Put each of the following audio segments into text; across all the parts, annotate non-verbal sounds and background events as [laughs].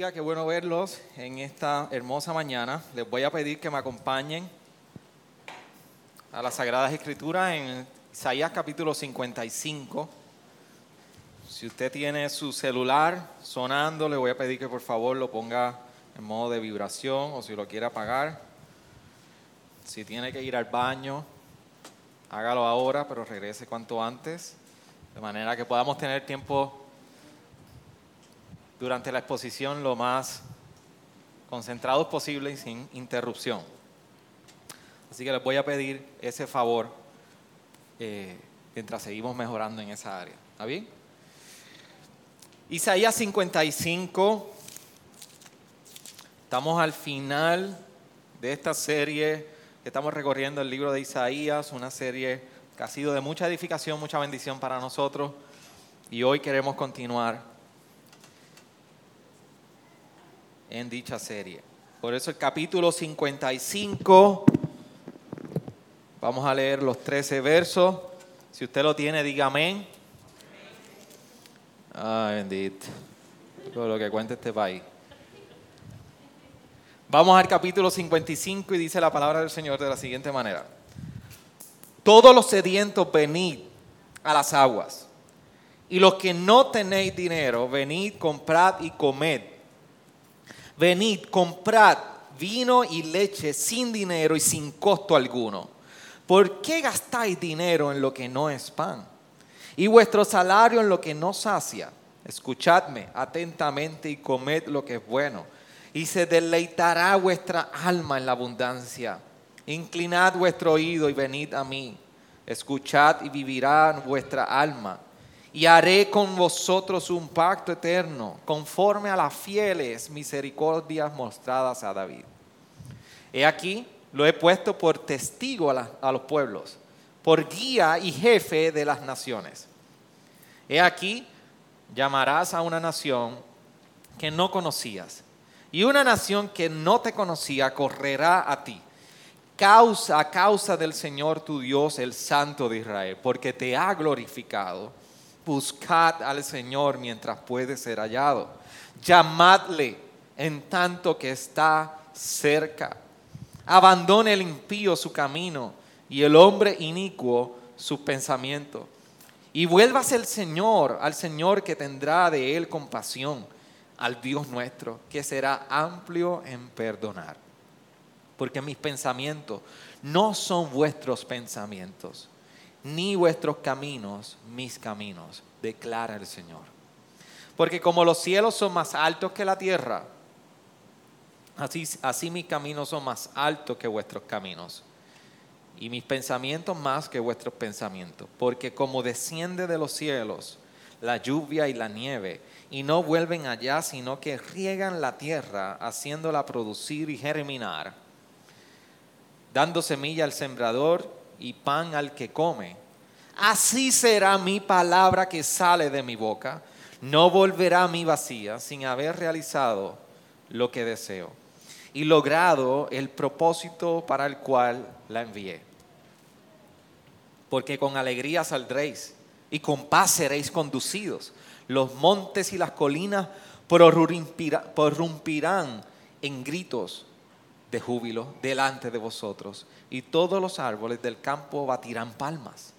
Bendiga, qué bueno verlos en esta hermosa mañana. Les voy a pedir que me acompañen a las Sagradas Escrituras en Isaías capítulo 55. Si usted tiene su celular sonando, le voy a pedir que por favor lo ponga en modo de vibración o si lo quiere apagar. Si tiene que ir al baño, hágalo ahora, pero regrese cuanto antes, de manera que podamos tener tiempo durante la exposición lo más concentrados posible y sin interrupción. Así que les voy a pedir ese favor eh, mientras seguimos mejorando en esa área. ¿Está bien? Isaías 55. Estamos al final de esta serie que estamos recorriendo el libro de Isaías, una serie que ha sido de mucha edificación, mucha bendición para nosotros. Y hoy queremos continuar en dicha serie. Por eso el capítulo 55, vamos a leer los 13 versos. Si usted lo tiene, diga. Ay, bendito. Todo lo que cuenta este país. Vamos al capítulo 55 y dice la palabra del Señor de la siguiente manera. Todos los sedientos venid a las aguas, y los que no tenéis dinero, venid, comprad y comed. Venid, comprad vino y leche sin dinero y sin costo alguno. ¿Por qué gastáis dinero en lo que no es pan? Y vuestro salario en lo que no sacia. Escuchadme atentamente y comed lo que es bueno. Y se deleitará vuestra alma en la abundancia. Inclinad vuestro oído y venid a mí. Escuchad y vivirá vuestra alma y haré con vosotros un pacto eterno, conforme a las fieles misericordias mostradas a David. He aquí, lo he puesto por testigo a, los pueblos, por guía y jefe de las naciones. He aquí, llamarás a una nación que no conocías, y una nación que no te conocía correrá a ti. Causa a causa del Señor tu Dios, el Santo de Israel, porque te ha glorificado buscad al Señor mientras puede ser hallado. Llamadle en tanto que está cerca. Abandone el impío su camino y el hombre inicuo sus pensamientos. Y vuélvase el Señor, al Señor que tendrá de él compasión, al Dios nuestro, que será amplio en perdonar. Porque mis pensamientos no son vuestros pensamientos ni vuestros caminos mis caminos, declara el Señor. Porque como los cielos son más altos que la tierra, así, así mis caminos son más altos que vuestros caminos, y mis pensamientos más que vuestros pensamientos. Porque como desciende de los cielos la lluvia y la nieve, y no vuelven allá, sino que riegan la tierra, haciéndola producir y germinar, dando semilla al sembrador y pan al que come. Así será mi palabra que sale de mi boca. No volverá a mí vacía sin haber realizado lo que deseo y logrado el propósito para el cual la envié. Porque con alegría saldréis y con paz seréis conducidos. Los montes y las colinas prorrumpirán en gritos de júbilo delante de vosotros, y todos los árboles del campo batirán palmas.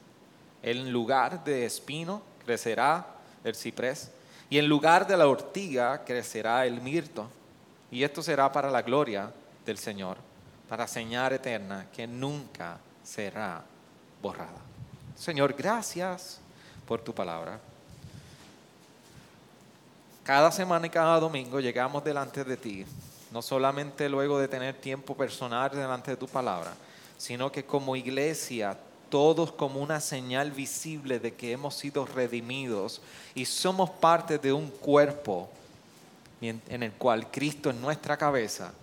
En lugar de espino crecerá el ciprés, y en lugar de la ortiga crecerá el mirto. Y esto será para la gloria del Señor, para señal eterna que nunca será borrada. Señor, gracias por tu palabra. Cada semana y cada domingo llegamos delante de ti no solamente luego de tener tiempo personal delante de tu palabra, sino que como iglesia, todos como una señal visible de que hemos sido redimidos y somos parte de un cuerpo en el cual Cristo es nuestra cabeza,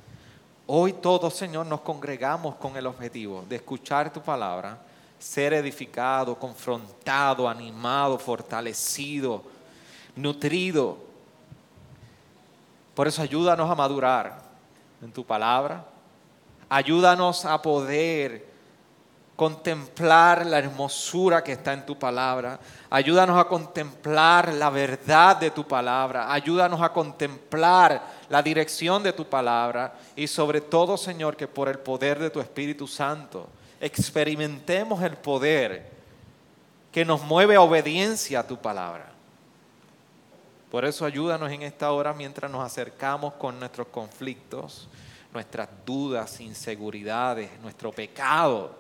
hoy todos, Señor, nos congregamos con el objetivo de escuchar tu palabra, ser edificado, confrontado, animado, fortalecido, nutrido. Por eso ayúdanos a madurar en tu palabra. Ayúdanos a poder contemplar la hermosura que está en tu palabra. Ayúdanos a contemplar la verdad de tu palabra. Ayúdanos a contemplar la dirección de tu palabra. Y sobre todo, Señor, que por el poder de tu Espíritu Santo experimentemos el poder que nos mueve a obediencia a tu palabra. Por eso ayúdanos en esta hora mientras nos acercamos con nuestros conflictos, nuestras dudas, inseguridades, nuestro pecado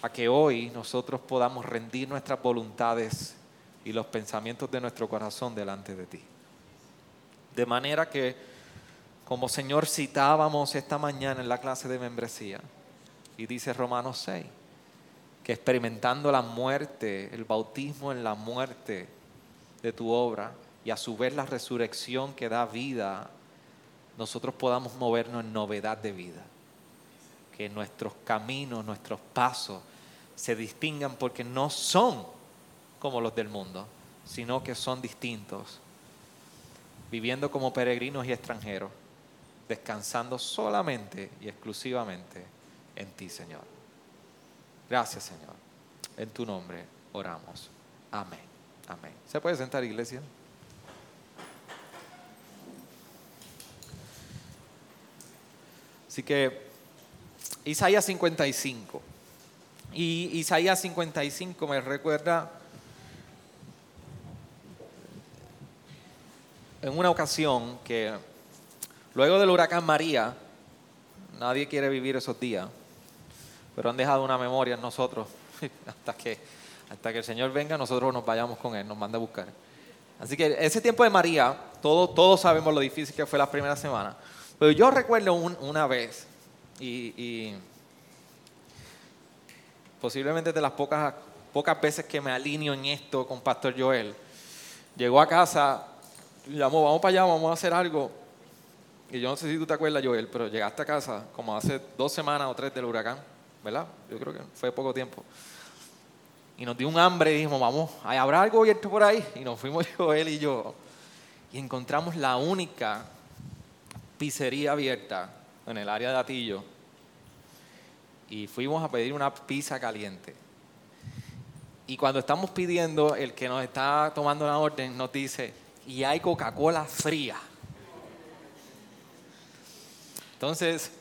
a que hoy nosotros podamos rendir nuestras voluntades y los pensamientos de nuestro corazón delante de ti. De manera que, como Señor citábamos esta mañana en la clase de membresía, y dice Romanos 6, que experimentando la muerte, el bautismo en la muerte de tu obra, y a su vez la resurrección que da vida, nosotros podamos movernos en novedad de vida que nuestros caminos, nuestros pasos se distingan porque no son como los del mundo, sino que son distintos, viviendo como peregrinos y extranjeros, descansando solamente y exclusivamente en ti, Señor. Gracias, Señor. En tu nombre oramos. Amén. Amén. ¿Se puede sentar, iglesia? Así que Isaías 55. Y Isaías 55 me recuerda en una ocasión que luego del huracán María, nadie quiere vivir esos días, pero han dejado una memoria en nosotros [laughs] hasta que, hasta que el Señor venga, nosotros nos vayamos con Él, nos manda a buscar. Así que ese tiempo de María, todos, todos sabemos lo difícil que fue la primera semana, pero yo recuerdo una vez y, posiblemente de las pocas, pocas veces que me alineo en esto con Pastor Joel, llegó a casa, llamó, vamos para allá, vamos a hacer algo. Y yo no sé si tú te acuerdas, Joel, pero llegaste a casa como hace dos semanas o tres del huracán, ¿verdad? Yo creo que fue poco tiempo. Y nos dio un hambre y dijimos, vamos, ¿habrá algo abierto por ahí? Y nos fuimos [laughs] Joel y yo. Y encontramos la única pizzería abierta en el área de Atillo y fuimos a pedir una pizza caliente. Y cuando estamos pidiendo, el que nos está tomando la orden nos dice, y hay Coca-Cola fría. Entonces,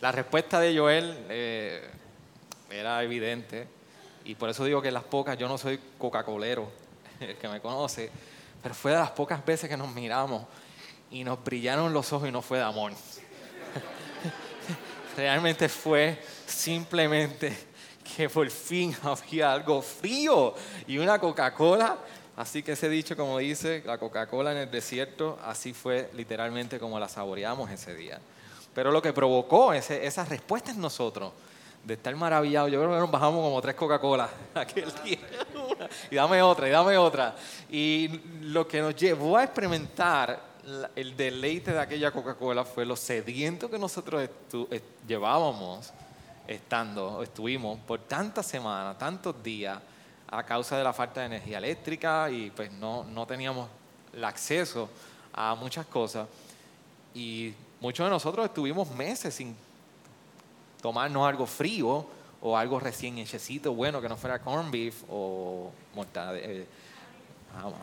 la respuesta de Joel eh, era evidente, y por eso digo que las pocas, yo no soy Coca-Colero, [laughs] el que me conoce, pero fue de las pocas veces que nos miramos y nos brillaron los ojos y no fue de amor [laughs] realmente fue simplemente que por fin [laughs] había algo frío y una Coca-Cola. Así que ese dicho, como dice, la Coca-Cola en el desierto, así fue literalmente como la saboreamos ese día. Pero lo que provocó ese, esa respuesta en nosotros, de estar maravillados, yo creo que nos bajamos como tres Coca-Cola [laughs] aquel día. y dame otra, y dame otra. Y lo que nos llevó a experimentar el deleite de aquella Coca-Cola fue lo sediento que nosotros llevábamos estando, estuvimos por tantas semanas, tantos días, a causa de la falta de energía eléctrica y pues no, no teníamos el acceso a muchas cosas. Y muchos de nosotros estuvimos meses sin tomarnos algo frío o algo recién hechecito, bueno, que no fuera corn beef o eh,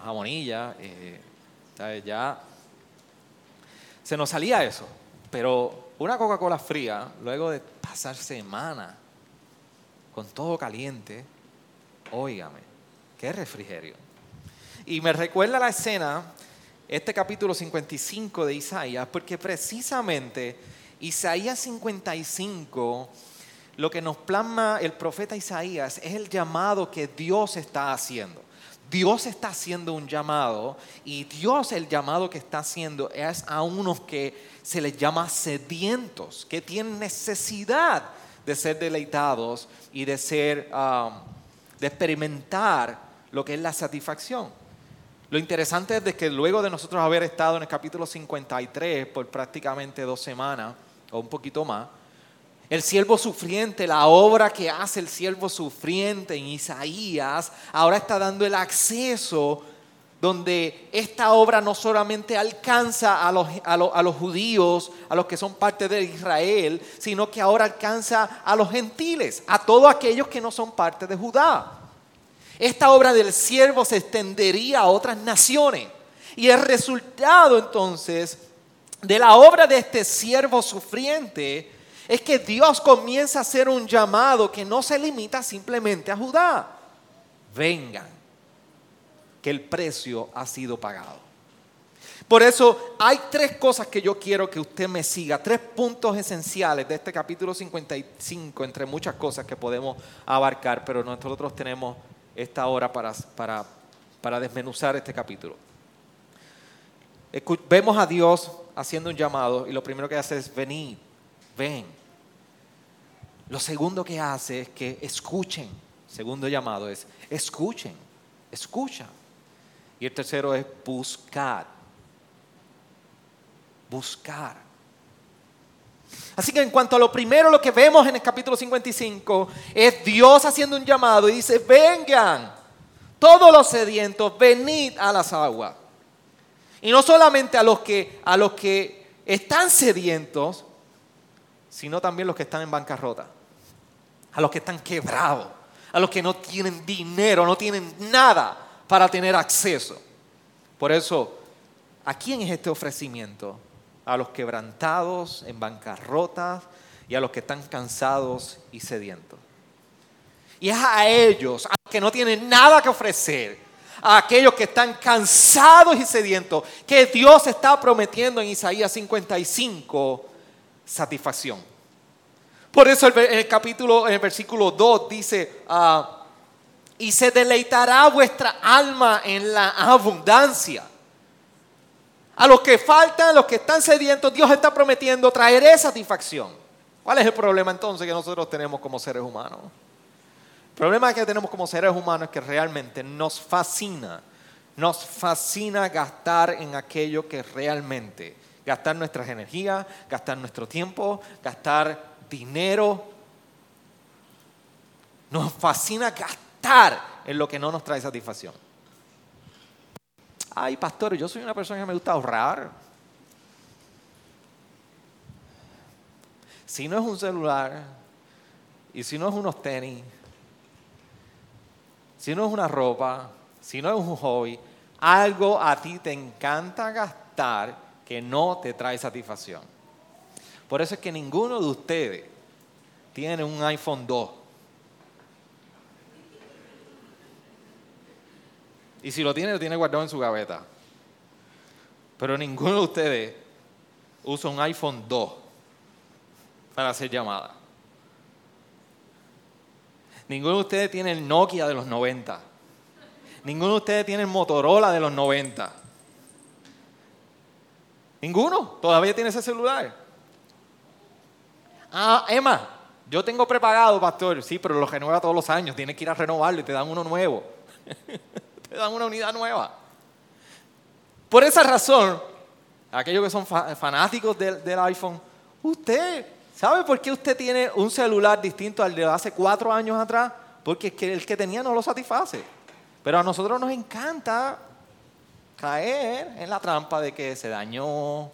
jamonilla. Eh, ya se nos salía eso. Pero una Coca-Cola fría, luego de pasar semana con todo caliente, óigame, qué refrigerio. Y me recuerda la escena, este capítulo 55 de Isaías, porque precisamente Isaías 55, lo que nos plasma el profeta Isaías es el llamado que Dios está haciendo. Dios está haciendo un llamado y Dios el llamado que está haciendo es a unos que se les llama sedientos, que tienen necesidad de ser deleitados y de ser, um, de experimentar lo que es la satisfacción. Lo interesante es que luego de nosotros haber estado en el capítulo 53 por prácticamente dos semanas o un poquito más, el siervo sufriente, la obra que hace el siervo sufriente en Isaías, ahora está dando el acceso donde esta obra no solamente alcanza a los, a, los, judíos, a los que son parte de Israel, sino que ahora alcanza a los gentiles, a todos aquellos que no son parte de Judá. Esta obra del siervo se extendería a otras naciones. Y el resultado entonces de la obra de este siervo sufriente es que Dios comienza a hacer un llamado que no se limita simplemente a Judá. Vengan, que el precio ha sido pagado. Por eso hay tres cosas que yo quiero que usted me siga, tres puntos esenciales de este capítulo 55, entre muchas cosas que podemos abarcar, pero nosotros tenemos esta hora para, para, para desmenuzar este capítulo. Vemos a Dios haciendo un llamado y lo primero que hace es venir, ven. Lo segundo que hace es que escuchen. Segundo llamado es escuchen, escucha. Y el tercero es buscar. Buscar. Así que en cuanto a lo primero, lo que vemos en el capítulo 55 es Dios haciendo un llamado y dice, vengan, todos los sedientos, venid a las aguas. Y no solamente a los que, a los que están sedientos, sino también los que están en bancarrota, a los que están quebrados, a los que no tienen dinero, no tienen nada para tener acceso. Por eso, ¿a quién es este ofrecimiento? A los quebrantados, en bancarrota y a los que están cansados y sedientos. Y es a ellos, a los que no tienen nada que ofrecer, a aquellos que están cansados y sedientos, que Dios está prometiendo en Isaías 55 satisfacción. Por eso en el capítulo, el versículo 2 dice, ah, y se deleitará vuestra alma en la abundancia. A los que faltan, a los que están sedientos, Dios está prometiendo traeré satisfacción. ¿Cuál es el problema entonces que nosotros tenemos como seres humanos? El problema que tenemos como seres humanos es que realmente nos fascina, nos fascina gastar en aquello que realmente, gastar nuestras energías, gastar nuestro tiempo, gastar dinero. Nos fascina gastar en lo que no nos trae satisfacción. Ay, pastor, yo soy una persona que me gusta ahorrar. Si no es un celular, y si no es unos tenis, si no es una ropa, si no es un hobby, algo a ti te encanta gastar que no te trae satisfacción. Por eso es que ninguno de ustedes tiene un iPhone 2 Y si lo tiene, lo tiene guardado en su gaveta. Pero ninguno de ustedes usa un iPhone 2 para hacer llamadas. Ninguno de ustedes tiene el Nokia de los 90. Ninguno de ustedes tiene el Motorola de los 90. Ninguno todavía tiene ese celular. Ah, Emma, yo tengo prepagado, pastor. Sí, pero lo renueva todos los años. Tienes que ir a renovarlo y te dan uno nuevo. [laughs] dan una unidad nueva. Por esa razón, aquellos que son fanáticos del, iPhone, usted, ¿sabe por qué usted tiene un celular distinto al de hace cuatro años atrás? Porque el que tenía no lo satisface. Pero a nosotros nos encanta caer en la trampa de que se dañó,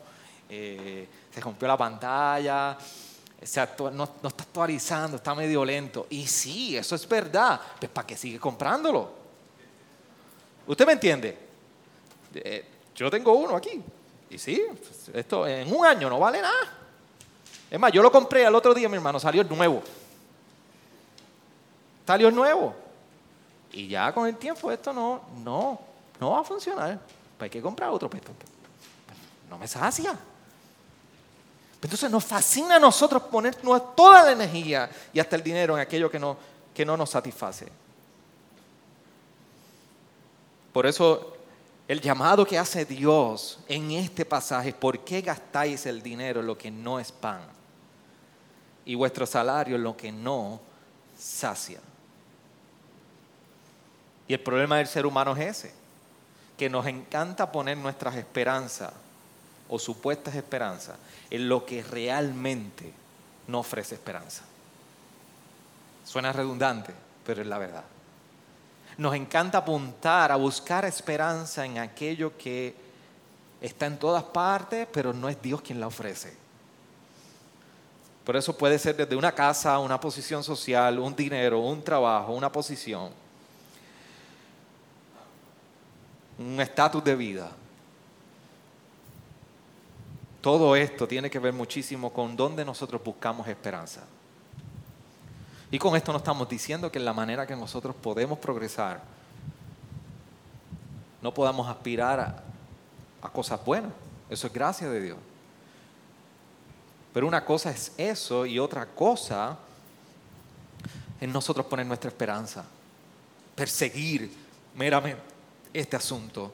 eh, se rompió la pantalla, no, no, está actualizando, está medio lento. Y sí, eso es verdad. Pues ¿para qué sigue comprándolo? ¿Usted me entiende? Eh, yo tengo uno aquí. Y sí, esto en un año no vale nada. Es más, yo lo compré al otro día, mi hermano, salió el nuevo. Salió el nuevo. Y ya con el tiempo esto no, no, no va a funcionar. Pues hay que comprar otro. Pues, pues, pues, no me sacia. Entonces nos fascina a nosotros poner toda la energía y hasta el dinero en aquello que no, que no nos satisface. Por eso el llamado que hace Dios en este pasaje, ¿por qué gastáis el dinero en lo que no es pan? Y vuestro salario en lo que no sacia. Y el problema del ser humano es ese, que nos encanta poner nuestras esperanzas o supuestas esperanzas en lo que realmente no ofrece esperanza. Suena redundante, pero es la verdad. Nos encanta apuntar a buscar esperanza en aquello que está en todas partes, pero no es Dios quien la ofrece. Por eso puede ser desde una casa, una posición social, un dinero, un trabajo, una posición, un estatus de vida. Todo esto tiene que ver muchísimo con dónde nosotros buscamos esperanza. Y con esto no estamos diciendo que en la manera que nosotros podemos progresar, no podamos aspirar a, cosas buenas. Eso es gracia de Dios. Pero una cosa es eso y otra cosa es nosotros poner nuestra esperanza, perseguir meramente este asunto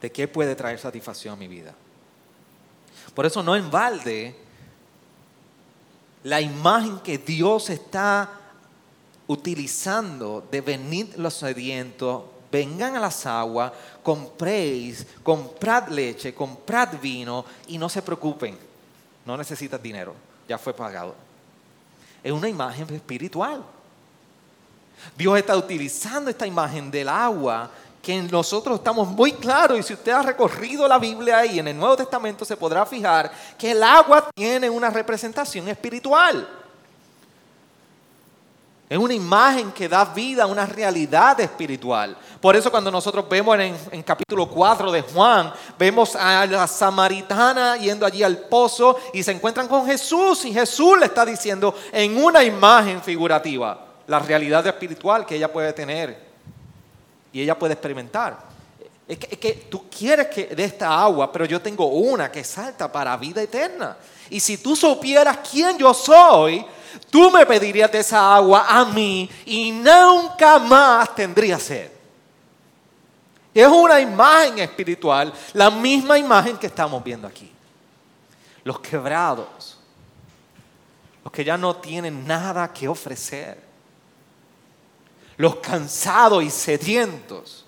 de qué puede traer satisfacción a mi vida. Por eso no en balde la imagen que Dios está utilizando de venir los sedientos, vengan a las aguas, compréis, comprad leche, comprad vino y no se preocupen, no necesitas dinero, ya fue pagado. Es una imagen espiritual. Dios está utilizando esta imagen del agua que nosotros estamos muy claros, y si usted ha recorrido la Biblia y en el Nuevo Testamento se podrá fijar que el agua tiene una representación espiritual. Es una imagen que da vida a una realidad espiritual. Por eso cuando nosotros vemos en, en, capítulo 4 de Juan, vemos a la samaritana yendo allí al pozo y se encuentran con Jesús y Jesús le está diciendo en una imagen figurativa la realidad espiritual que ella puede tener y ella puede experimentar. Es que, tú quieres que de esta agua, pero yo tengo una que salta para vida eterna. Y si tú supieras quién yo soy, tú me pedirías de esa agua a mí y nunca más tendría sed. Es una imagen espiritual, la misma imagen que estamos viendo aquí. Los quebrados, los que ya no tienen nada que ofrecer los cansados y sedientos.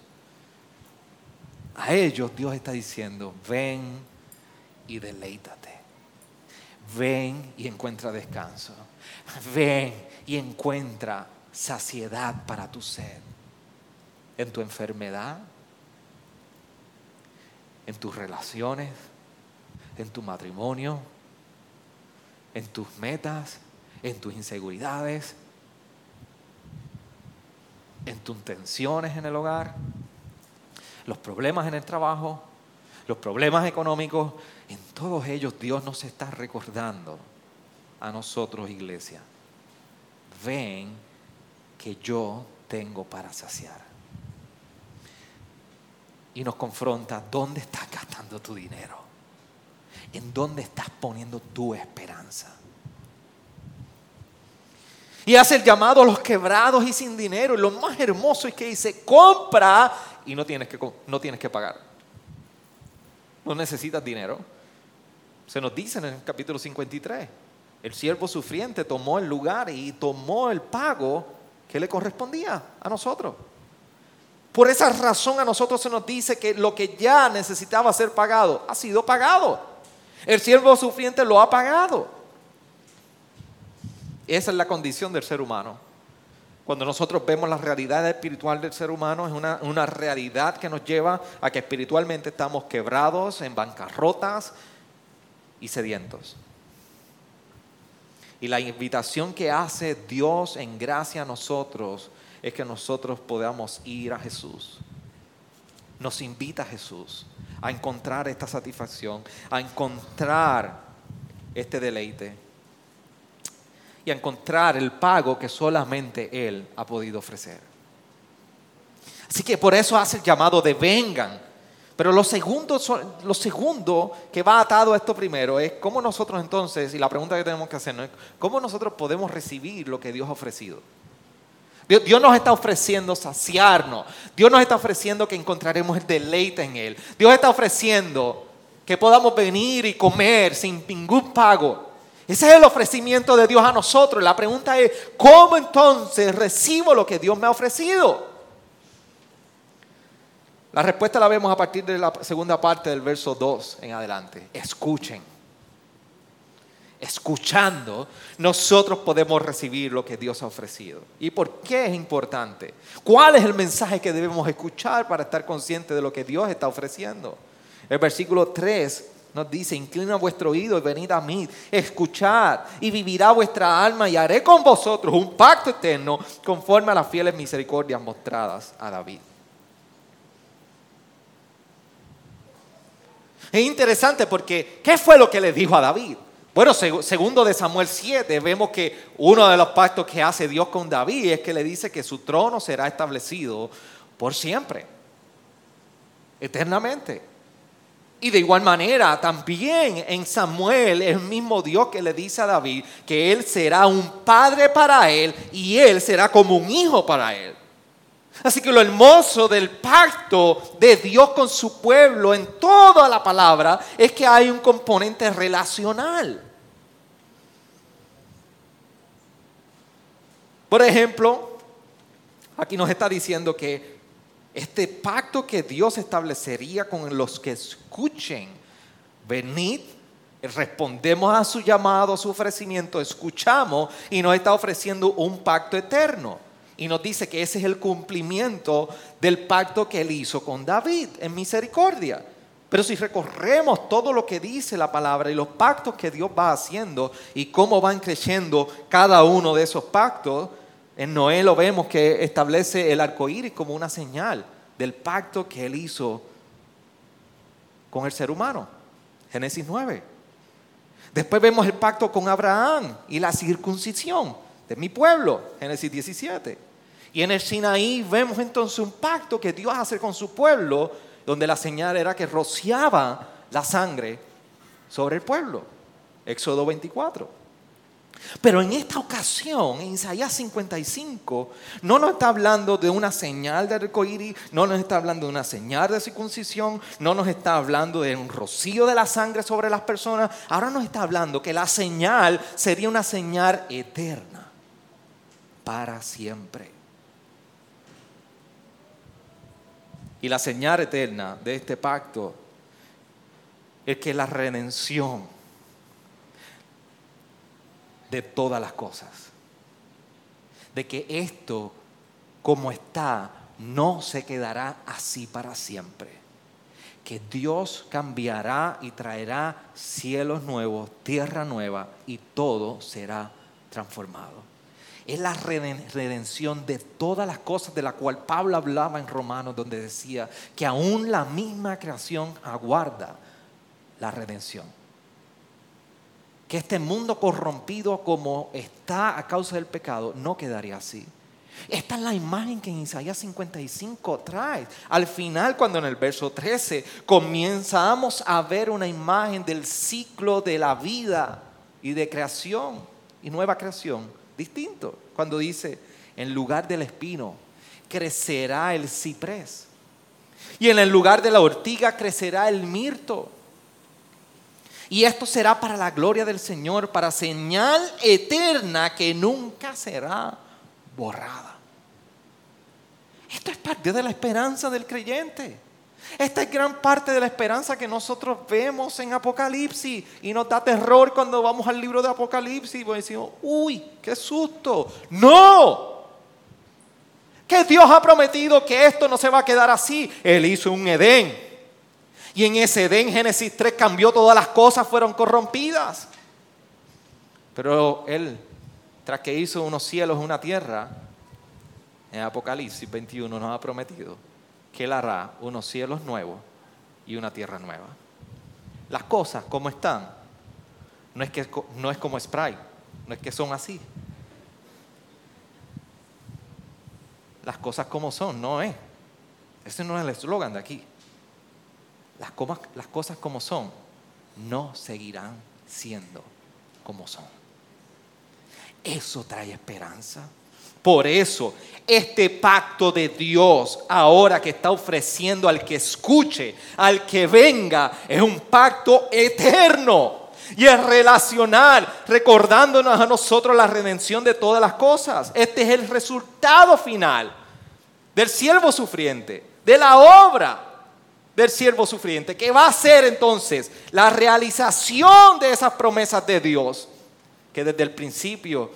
A ellos Dios está diciendo, ven y deleítate. Ven y encuentra descanso. Ven y encuentra saciedad para tu sed. En tu enfermedad, en tus relaciones, en tu matrimonio, en tus metas, en tus inseguridades, en tus tensiones en el hogar, los problemas en el trabajo, los problemas económicos, en todos ellos Dios nos está recordando a nosotros, iglesia. Ven que yo tengo para saciar. Y nos confronta, ¿dónde estás gastando tu dinero? ¿En dónde estás poniendo tu esperanza? Y hace el llamado a los quebrados y sin dinero. Y lo más hermoso es que dice, compra y no tienes que, no tienes que pagar. No necesitas dinero. Se nos dice en el capítulo 53, el siervo sufriente tomó el lugar y tomó el pago que le correspondía a nosotros. Por esa razón a nosotros se nos dice que lo que ya necesitaba ser pagado ha sido pagado. El siervo sufriente lo ha pagado. Esa es la condición del ser humano. Cuando nosotros vemos la realidad espiritual del ser humano, es una, una, realidad que nos lleva a que espiritualmente estamos quebrados, en bancarrotas y sedientos. Y la invitación que hace Dios en gracia a nosotros es que nosotros podamos ir a Jesús. Nos invita Jesús a encontrar esta satisfacción, a encontrar este deleite y a encontrar el pago que solamente Él ha podido ofrecer. Así que por eso hace el llamado de vengan. Pero lo segundo, lo segundo que va atado a esto primero es cómo nosotros entonces, y la pregunta que tenemos que hacer es, ¿cómo nosotros podemos recibir lo que Dios ha ofrecido? Dios, nos está ofreciendo saciarnos. Dios nos está ofreciendo que encontraremos el deleite en Él. Dios está ofreciendo que podamos venir y comer sin ningún pago. Ese es el ofrecimiento de Dios a nosotros. La pregunta es, ¿cómo entonces recibo lo que Dios me ha ofrecido? La respuesta la vemos a partir de la segunda parte del verso 2 en adelante. Escuchen. Escuchando, nosotros podemos recibir lo que Dios ha ofrecido. ¿Y por qué es importante? ¿Cuál es el mensaje que debemos escuchar para estar conscientes de lo que Dios está ofreciendo? El versículo 3 nos dice, inclina vuestro oído y venid a mí, escuchad y vivirá vuestra alma y haré con vosotros un pacto eterno conforme a las fieles misericordias mostradas a David. Es interesante porque, ¿qué fue lo que le dijo a David? Bueno, segundo de Samuel 7, vemos que uno de los pactos que hace Dios con David es que le dice que su trono será establecido por siempre, eternamente. Y de igual manera, también en Samuel, el mismo Dios que le dice a David que él será un padre para él y él será como un hijo para él. Así que lo hermoso del pacto de Dios con su pueblo en toda la palabra es que hay un componente relacional. Por ejemplo, aquí nos está diciendo que este pacto que Dios establecería con los que escuchen, venid, respondemos a su llamado, a su ofrecimiento, escuchamos y nos está ofreciendo un pacto eterno. Y nos dice que ese es el cumplimiento del pacto que él hizo con David en misericordia. Pero si recorremos todo lo que dice la palabra y los pactos que Dios va haciendo y cómo van creciendo cada uno de esos pactos, en Noé lo vemos que establece el arco iris como una señal del pacto que él hizo con el ser humano. Génesis 9. Después vemos el pacto con Abraham y la circuncisión de mi pueblo. Génesis 17. Y en el Sinaí vemos entonces un pacto que Dios hace con su pueblo, donde la señal era que rociaba la sangre sobre el pueblo. Éxodo 24. Pero en esta ocasión, en Isaías 55, no nos está hablando de una señal de arcoíris, no nos está hablando de una señal de circuncisión, no nos está hablando de un rocío de la sangre sobre las personas. Ahora nos está hablando que la señal sería una señal eterna, para siempre. Y la señal eterna de este pacto es que la redención de todas las cosas. De que esto, como está, no se quedará así para siempre. Que Dios cambiará y traerá cielos nuevos, tierra nueva y todo será transformado. Es la redención de todas las cosas de la cual Pablo hablaba en Romanos, donde decía que aún la misma creación aguarda la redención que este mundo corrompido como está a causa del pecado no quedaría así. Esta es la imagen que en Isaías 55 trae. Al final, cuando en el verso 13 comenzamos a ver una imagen del ciclo de la vida y de creación y nueva creación, distinto. Cuando dice, en lugar del espino crecerá el ciprés. Y en el lugar de la ortiga crecerá el mirto. Y esto será para la gloria del Señor, para señal eterna que nunca será borrada. Esto es parte de la esperanza del creyente. Esta es gran parte de la esperanza que nosotros vemos en Apocalipsis y nos da terror cuando vamos al libro de Apocalipsis y decimos, uy, qué susto. No, que Dios ha prometido que esto no se va a quedar así. Él hizo un Edén y en ese Edén, Génesis 3, cambió todas las cosas, fueron corrompidas. Pero Él, tras que hizo unos cielos, una tierra, en Apocalipsis 21 nos ha prometido que Él hará unos cielos nuevos y una tierra nueva. Las cosas como están, no es, que, no es como Sprite, no es que son así. Las cosas como son, no es. Ese no es el eslogan de aquí las, cosas como son no seguirán siendo como son. Eso trae esperanza. Por eso, este pacto de Dios, ahora que está ofreciendo al que escuche, al que venga, es un pacto eterno. Y es relacional, recordándonos a nosotros la redención de todas las cosas. Este es el resultado final del siervo sufriente de la obra del siervo sufriente, que va a ser entonces la realización de esas promesas de Dios, que desde el principio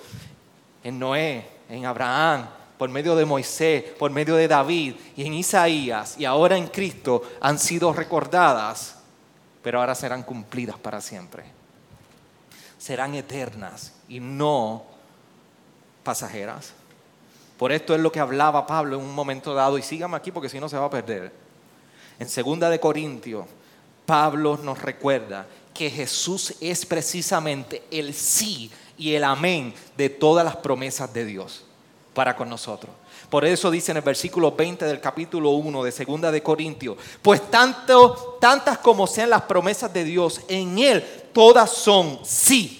en Noé, en Abraham, por medio de Moisés, por medio de David y en Isaías y ahora en Cristo han sido recordadas, pero ahora serán cumplidas para siempre. Serán eternas y no pasajeras. Por esto es lo que hablaba Pablo en un momento dado, y sígame aquí porque si no se va a perder. En segunda de Corintios, Pablo nos recuerda que Jesús es precisamente el sí y el amén de todas las promesas de Dios para con nosotros. Por eso dice en el versículo 20 del capítulo 1 de Segunda de Corintios, pues tanto, tantas como sean las promesas de Dios, en Él todas son sí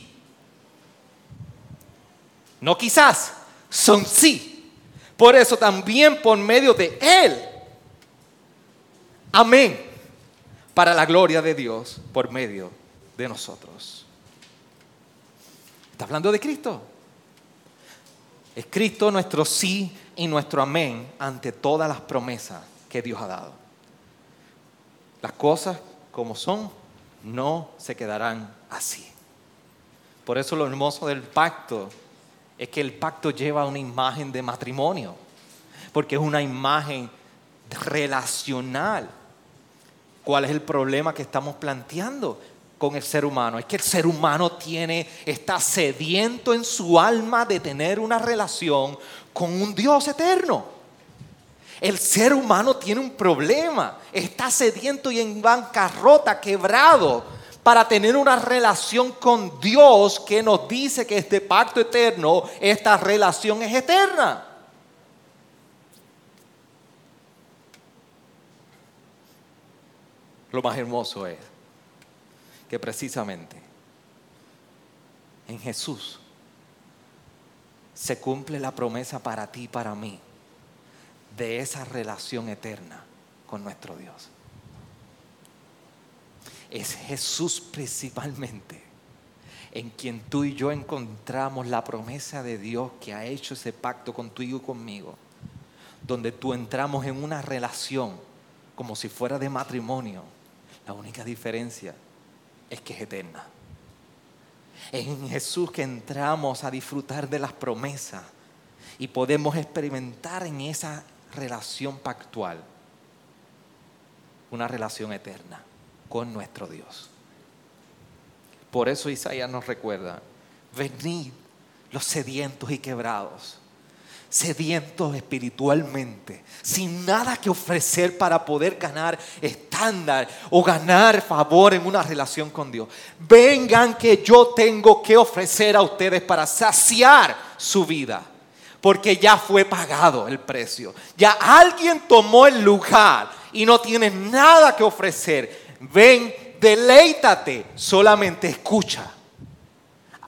no quizás, son sí. Por eso también por medio de Él. Amén. Para la gloria de Dios por medio de nosotros. ¿Está hablando de Cristo? Es Cristo nuestro sí y nuestro amén ante todas las promesas que Dios ha dado. Las cosas como son no se quedarán así. Por eso lo hermoso del pacto es que el pacto lleva una imagen de matrimonio, porque es una imagen relacional. ¿Cuál es el problema que estamos planteando con el ser humano? Es que el ser humano tiene, está sediento en su alma de tener una relación con un Dios eterno. El ser humano tiene un problema, está sediento y en bancarrota, quebrado para tener una relación con Dios que nos dice que este pacto eterno, esta relación es eterna. Lo más hermoso es que precisamente en Jesús se cumple la promesa para ti y para mí de esa relación eterna con nuestro Dios es Jesús principalmente en quien tú y yo encontramos la promesa de Dios que ha hecho ese pacto contigo y conmigo, donde tú entramos en una relación como si fuera de matrimonio. La única diferencia es que es eterna. Es en Jesús que entramos a disfrutar de las promesas y podemos experimentar en esa relación pactual una relación eterna con nuestro Dios. Por eso Isaías nos recuerda, venid los sedientos y quebrados, sedientos espiritualmente, sin nada que ofrecer para poder ganar estándar o ganar favor en una relación con Dios. Vengan que yo tengo que ofrecer a ustedes para saciar su vida. Porque ya fue pagado el precio. Ya alguien tomó el lugar y no tiene nada que ofrecer ven, deleítate, solamente escucha.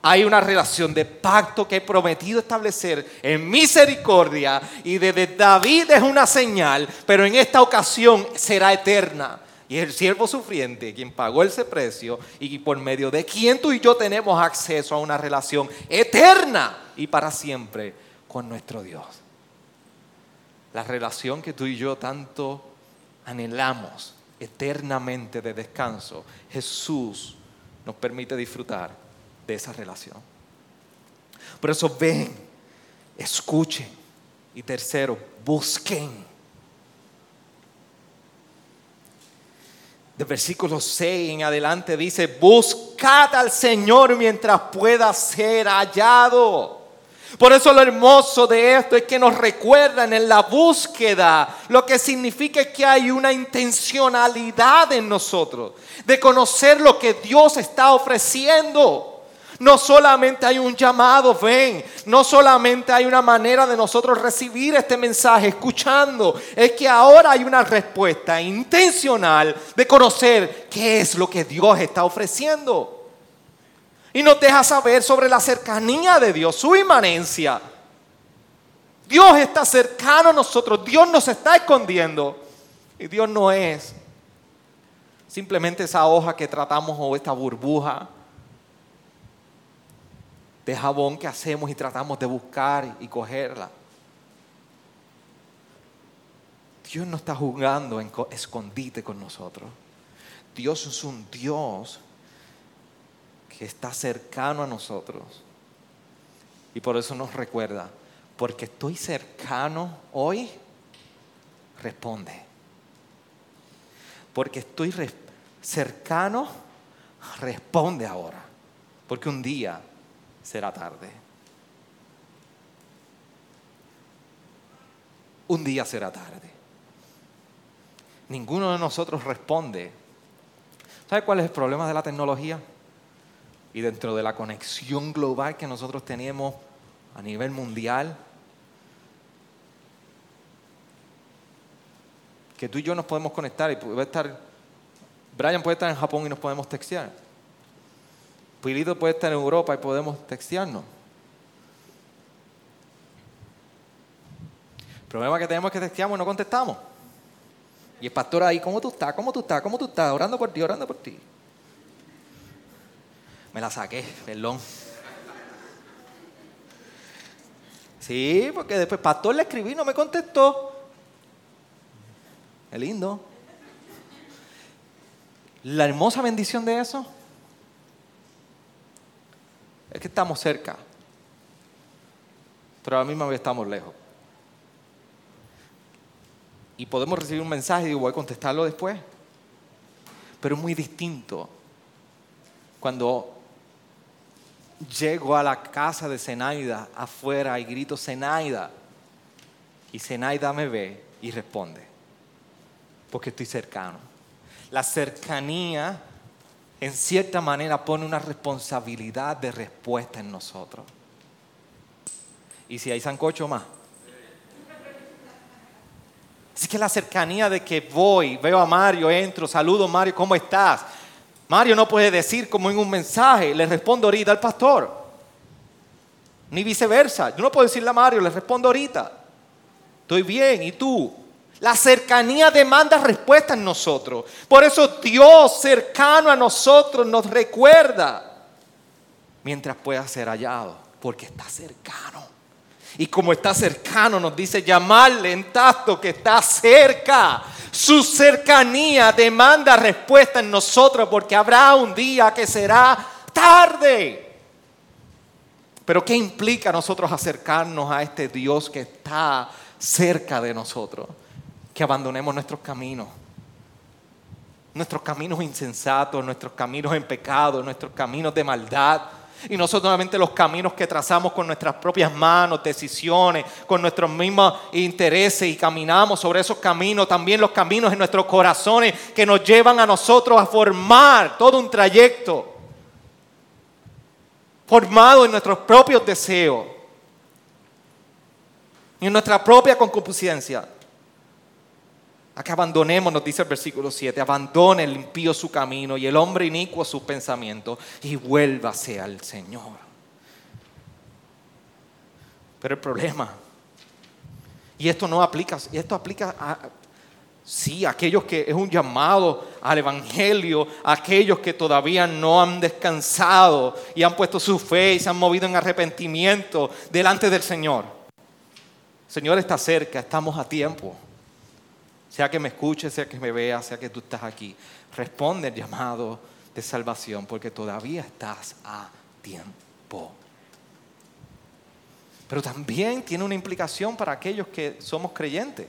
Hay una relación de pacto que he prometido establecer en misericordia y desde David es una señal, pero en esta ocasión será eterna. Y es el siervo sufriente quien pagó ese precio y por medio de quien tú y yo tenemos acceso a una relación eterna y para siempre con nuestro Dios. La relación que tú y yo tanto anhelamos eternamente de descanso, Jesús nos permite disfrutar de esa relación. Por eso ven, escuchen y tercero, busquen. De versículo 6 en adelante dice, buscad al Señor mientras pueda ser hallado. Por eso lo hermoso de esto es que nos recuerdan en la búsqueda lo que significa que hay una intencionalidad en nosotros de conocer lo que Dios está ofreciendo. No solamente hay un llamado, ven, no solamente hay una manera de nosotros recibir este mensaje escuchando, es que ahora hay una respuesta intencional de conocer qué es lo que Dios está ofreciendo. Y nos deja saber sobre la cercanía de Dios, su inmanencia. Dios está cercano a nosotros, Dios nos está escondiendo. Y Dios no es simplemente esa hoja que tratamos o esta burbuja de jabón que hacemos y tratamos de buscar y cogerla. Dios no está jugando en escondite con nosotros. Dios es un Dios que está cercano a nosotros. Y por eso nos recuerda, porque estoy cercano hoy, responde. Porque estoy cercano, responde ahora. Porque un día será tarde. Un día será tarde. Ninguno de nosotros responde. ¿Sabe cuál es el problema de la tecnología? Y dentro de la conexión global que nosotros tenemos a nivel mundial, que tú y yo nos podemos conectar y puede estar, Brian puede estar en Japón y nos podemos textear. Pilito puede estar en Europa y podemos textearnos. El problema que tenemos es que texteamos y no contestamos. Y el pastor ahí, ¿cómo tú estás? ¿Cómo tú estás? ¿Cómo tú estás? Orando por ti, orando por ti. Me la saqué, perdón. Sí, porque después pastor le escribí y no me contestó. Es lindo. La hermosa bendición de eso es que estamos cerca, pero a la misma vez estamos lejos. Y podemos recibir un mensaje y digo, voy a contestarlo después. Pero es muy distinto cuando llego a la casa de Zenaida afuera y grito Zenaida. Y Zenaida me ve y responde, porque estoy cercano. La cercanía, en cierta manera, pone una responsabilidad de respuesta en nosotros. Y si hay sancocho más. Así que la cercanía de que voy, veo a Mario, entro, saludo Mario, ¿cómo estás? Mario no puede decir como en un mensaje, le respondo ahorita al pastor. Ni viceversa. Yo no puedo decirle a Mario, le respondo ahorita. Estoy bien, ¿y tú? La cercanía demanda respuesta en nosotros. Por eso Dios cercano a nosotros nos recuerda mientras pueda ser hallado, porque está cercano. Y como está cercano, nos dice llamarle en tacto que está cerca. Su cercanía demanda respuesta en nosotros porque habrá un día que será tarde. Pero ¿qué implica nosotros acercarnos a este Dios que está cerca de nosotros? Que abandonemos nuestros caminos. Nuestros caminos insensatos, nuestros caminos en pecado, nuestros caminos de maldad y no solamente los caminos que trazamos con nuestras propias manos, decisiones, con nuestros mismos intereses y caminamos sobre esos caminos, también los caminos en nuestros corazones que nos llevan a nosotros a formar todo un trayecto formado en nuestros propios deseos y en nuestra propia concupiscencia a que abandonemos, nos dice el versículo 7, abandone el impío su camino y el hombre inicuo sus pensamientos y vuélvase al Señor. Pero el problema, y esto no aplica, y esto aplica a, sí, a aquellos que es un llamado al Evangelio, a aquellos que todavía no han descansado y han puesto su fe y se han movido en arrepentimiento delante del Señor. Señor está cerca, estamos a tiempo sea que me escuches, sea que me veas, sea que tú estás aquí, responde el llamado de salvación porque todavía estás a tiempo. Pero también tiene una implicación para aquellos que somos creyentes.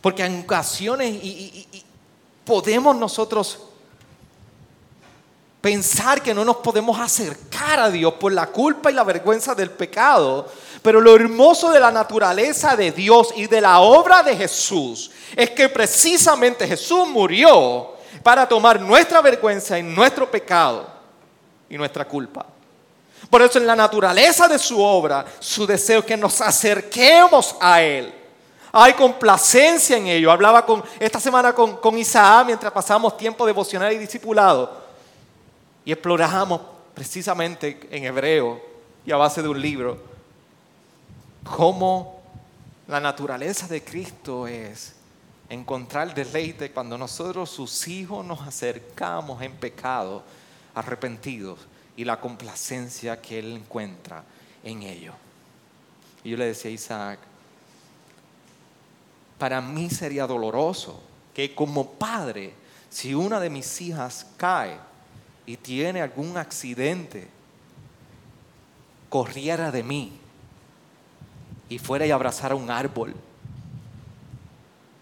Porque en ocasiones podemos nosotros pensar que no nos podemos acercar a Dios por la culpa y la vergüenza del pecado. Pero lo hermoso de la naturaleza de Dios y de la obra de Jesús es que precisamente Jesús murió para tomar nuestra vergüenza y nuestro pecado y nuestra culpa. Por eso en la naturaleza de su obra, su deseo es que nos acerquemos a Él. Hay complacencia en ello. Hablaba con, esta semana con, con Isaac mientras pasamos tiempo devocional y discipulado y exploramos precisamente en hebreo y a base de un libro cómo la naturaleza de Cristo es encontrar deleite cuando nosotros sus hijos nos acercamos en pecado arrepentidos y la complacencia que Él encuentra en ello. Y yo le decía a Isaac, para mí sería doloroso que como padre, si una de mis hijas cae y tiene algún accidente, corriera de mí y fuera y abrazara un árbol,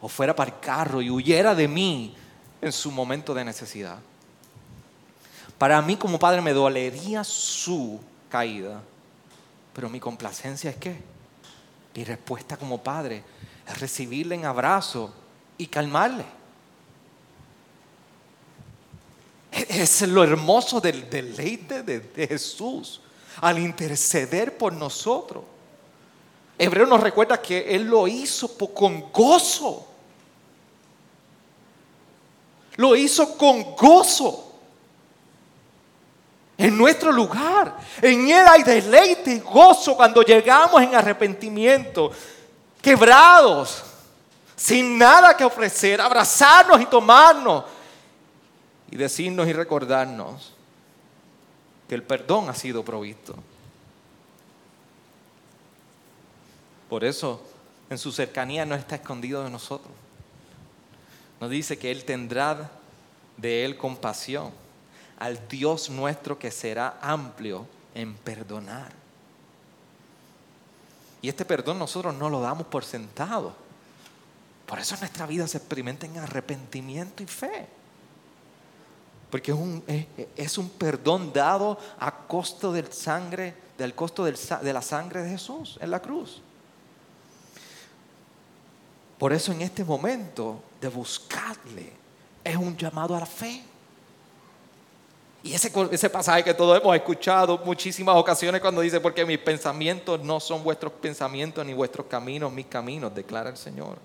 o fuera para el carro y huyera de mí en su momento de necesidad. Para mí como padre me dolería su caída, pero mi complacencia es que mi respuesta como padre es recibirle en abrazo y calmarle. Es lo hermoso del deleite de, Jesús al interceder por nosotros. Hebreo nos recuerda que Él lo hizo con gozo. Lo hizo con gozo. En nuestro lugar. En Él hay deleite y gozo cuando llegamos en arrepentimiento. Quebrados. Sin nada que ofrecer. Abrazarnos y tomarnos. Y decirnos y recordarnos que el perdón ha sido provisto. Por eso en su cercanía no está escondido de nosotros. Nos dice que Él tendrá de Él compasión al Dios nuestro que será amplio en perdonar. Y este perdón nosotros no lo damos por sentado. Por eso nuestra vida se experimenta en arrepentimiento y fe. Porque es un, es, un perdón dado a costo del sangre, del costo de la sangre de Jesús en la cruz. Por eso en este momento de buscarle es un llamado a la fe. Y ese, ese pasaje que todos hemos escuchado muchísimas ocasiones cuando dice, porque mis pensamientos no son vuestros pensamientos ni vuestros caminos, mis caminos, declara el Señor.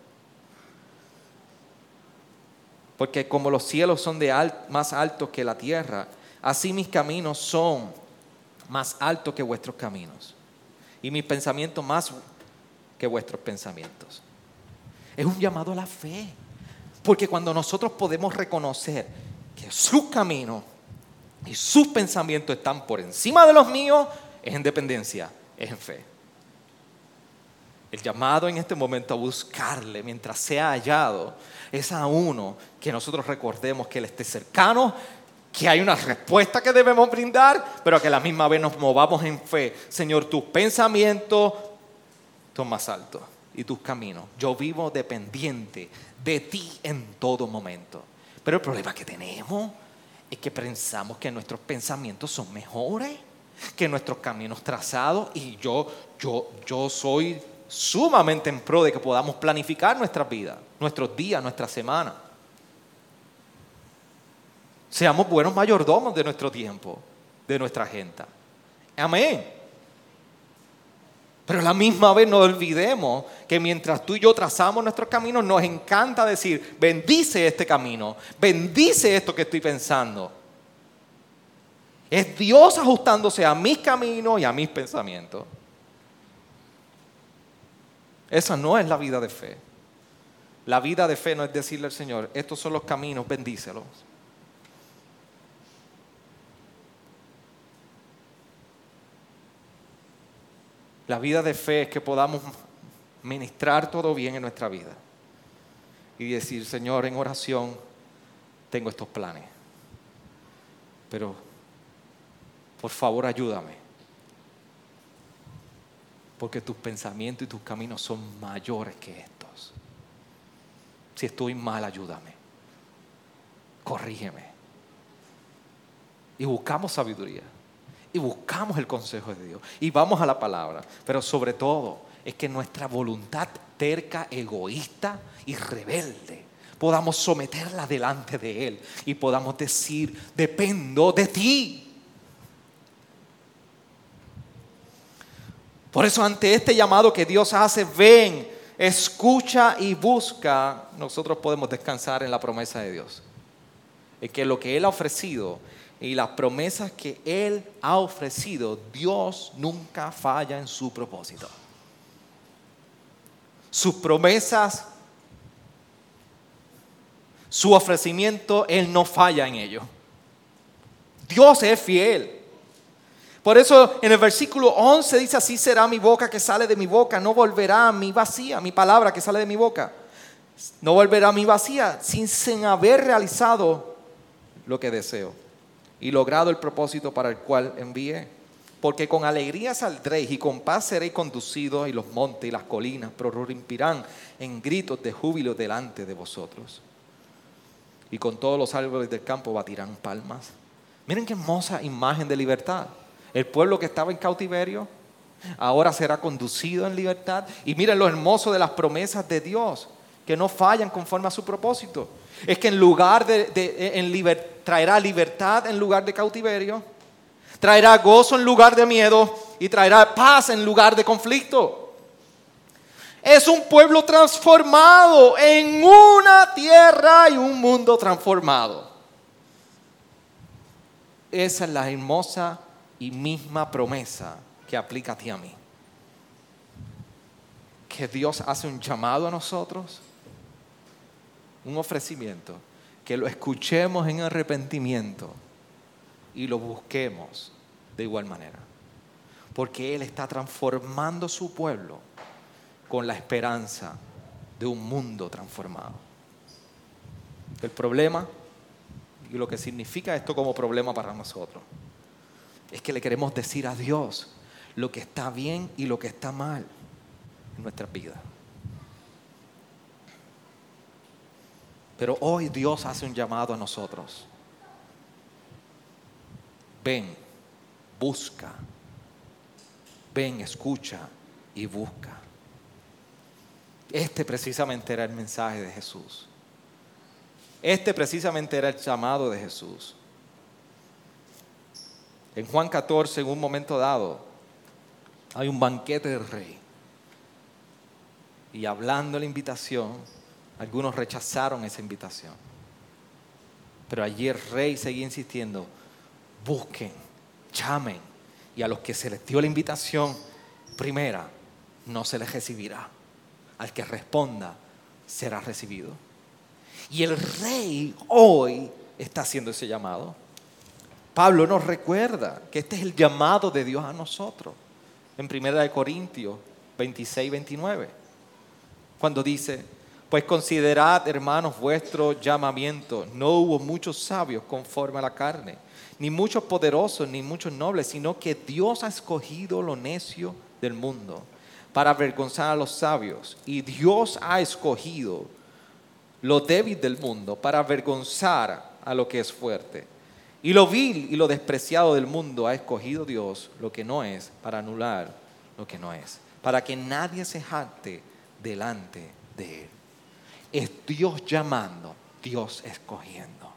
Porque como los cielos son de más altos que la tierra, así mis caminos son más altos que vuestros caminos. Y mis pensamientos más que vuestros pensamientos. Es un llamado a la fe. Porque cuando nosotros podemos reconocer que sus caminos y sus pensamientos están por encima de los míos, es en dependencia, es en fe. El llamado en este momento a buscarle mientras sea hallado es a uno que nosotros recordemos que Él esté cercano, que hay una respuesta que debemos brindar, pero que a la misma vez nos movamos en fe. Señor, tus pensamientos son más altos y tus caminos. Yo vivo dependiente de ti en todo momento. Pero el problema que tenemos es que pensamos que nuestros pensamientos son mejores que nuestros caminos trazados y yo, yo, yo soy sumamente en pro de que podamos planificar nuestra vida, nuestros días, nuestra semana. Seamos buenos mayordomos de nuestro tiempo, de nuestra agenda. Amén. Pero a la misma vez no olvidemos que mientras tú y yo trazamos nuestros caminos, nos encanta decir, bendice este camino, bendice esto que estoy pensando. Es Dios ajustándose a mis caminos y a mis pensamientos. Esa no es la vida de fe. La vida de fe no es decirle al Señor, estos son los caminos, bendícelos. La vida de fe es que podamos ministrar todo bien en nuestra vida y decir, Señor, en oración tengo estos planes, pero por favor ayúdame, porque tus pensamientos y tus caminos son mayores que estos. Si estoy mal, ayúdame, corrígeme. Y buscamos sabiduría y buscamos el consejo de Dios y vamos a la palabra. Pero sobre todo es que nuestra voluntad terca, egoísta y rebelde podamos someterla delante de Él y podamos decir, dependo de ti. Por eso ante este llamado que Dios hace, ven, escucha y busca, nosotros podemos descansar en la promesa de Dios. Es que lo que Él ha ofrecido y las promesas que Él ha ofrecido, Dios nunca falla en su propósito. Sus promesas, su ofrecimiento, Él no falla en ello. Dios es fiel. Por eso en el versículo 11 dice, así será mi boca que sale de mi boca, no volverá a mi vacía, mi palabra que sale de mi boca. No volverá a mi vacía sin, sin haber realizado lo que deseo y logrado el propósito para el cual envié. Porque con alegría saldréis y con paz seréis conducidos y los montes y las colinas prorrumpirán en gritos de júbilo delante de vosotros. Y con todos los árboles del campo batirán palmas. Miren qué hermosa imagen de libertad. El pueblo que estaba en cautiverio ahora será conducido en libertad. Y miren lo hermoso de las promesas de Dios, que no fallan conforme a su propósito. Es que en lugar de, en traerá libertad en lugar de cautiverio, traerá gozo en lugar de miedo y traerá paz en lugar de conflicto. Es un pueblo transformado en una tierra y un mundo transformado. Esa es la hermosa y misma promesa que aplica a ti a mí. Que Dios hace un llamado a nosotros, un ofrecimiento, que lo escuchemos en arrepentimiento y lo busquemos de igual manera. Porque Él está transformando su pueblo con la esperanza de un mundo transformado. El problema y lo que significa esto como problema para nosotros es que le queremos decir a Dios lo que está bien y lo que está mal en nuestras vidas. Pero hoy Dios hace un llamado a nosotros. Ven, busca. Ven, escucha y busca. Este precisamente era el mensaje de Jesús. Este precisamente era el llamado de Jesús. En Juan 14, en un momento dado, hay un banquete del rey. Y hablando la invitación, algunos rechazaron esa invitación. Pero allí el rey seguía insistiendo, busquen, llamen. Y a los que se les dio la invitación primera, no se les recibirá. Al que responda, será recibido. Y el rey hoy está haciendo ese llamado. Pablo nos recuerda que este es el llamado de Dios a nosotros. En 1 Corintios 26, 29. Cuando dice, pues considerad, hermanos, vuestro llamamiento. No hubo muchos sabios conforme a la carne, ni muchos poderosos, ni muchos nobles, sino que Dios ha escogido lo necio del mundo para avergonzar a los sabios. Y Dios ha escogido lo débil del mundo para avergonzar a lo que es fuerte y lo vil y lo despreciado del mundo ha escogido Dios lo que no es para anular lo que no es. Para que nadie se jacte delante de Él. Es Dios llamando, Dios escogiendo.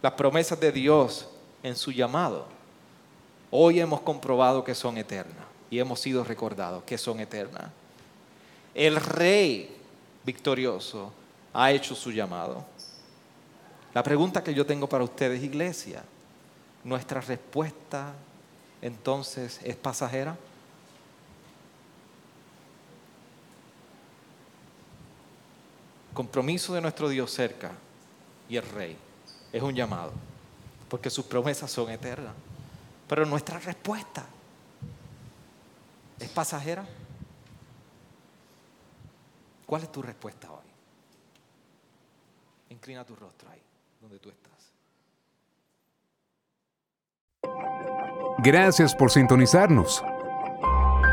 Las promesas de Dios en su llamado, hoy hemos comprobado que son eternas y hemos sido recordados que son eternas. El rey victorioso ha hecho su llamado. La pregunta que yo tengo para ustedes, iglesia, ¿nuestra respuesta entonces es pasajera? Compromiso de nuestro Dios cerca y el Rey es un llamado, porque sus promesas son eternas. Pero nuestra respuesta es pasajera. ¿Cuál es tu respuesta hoy? Inclina tu rostro ahí donde tú estás. Gracias por sintonizarnos.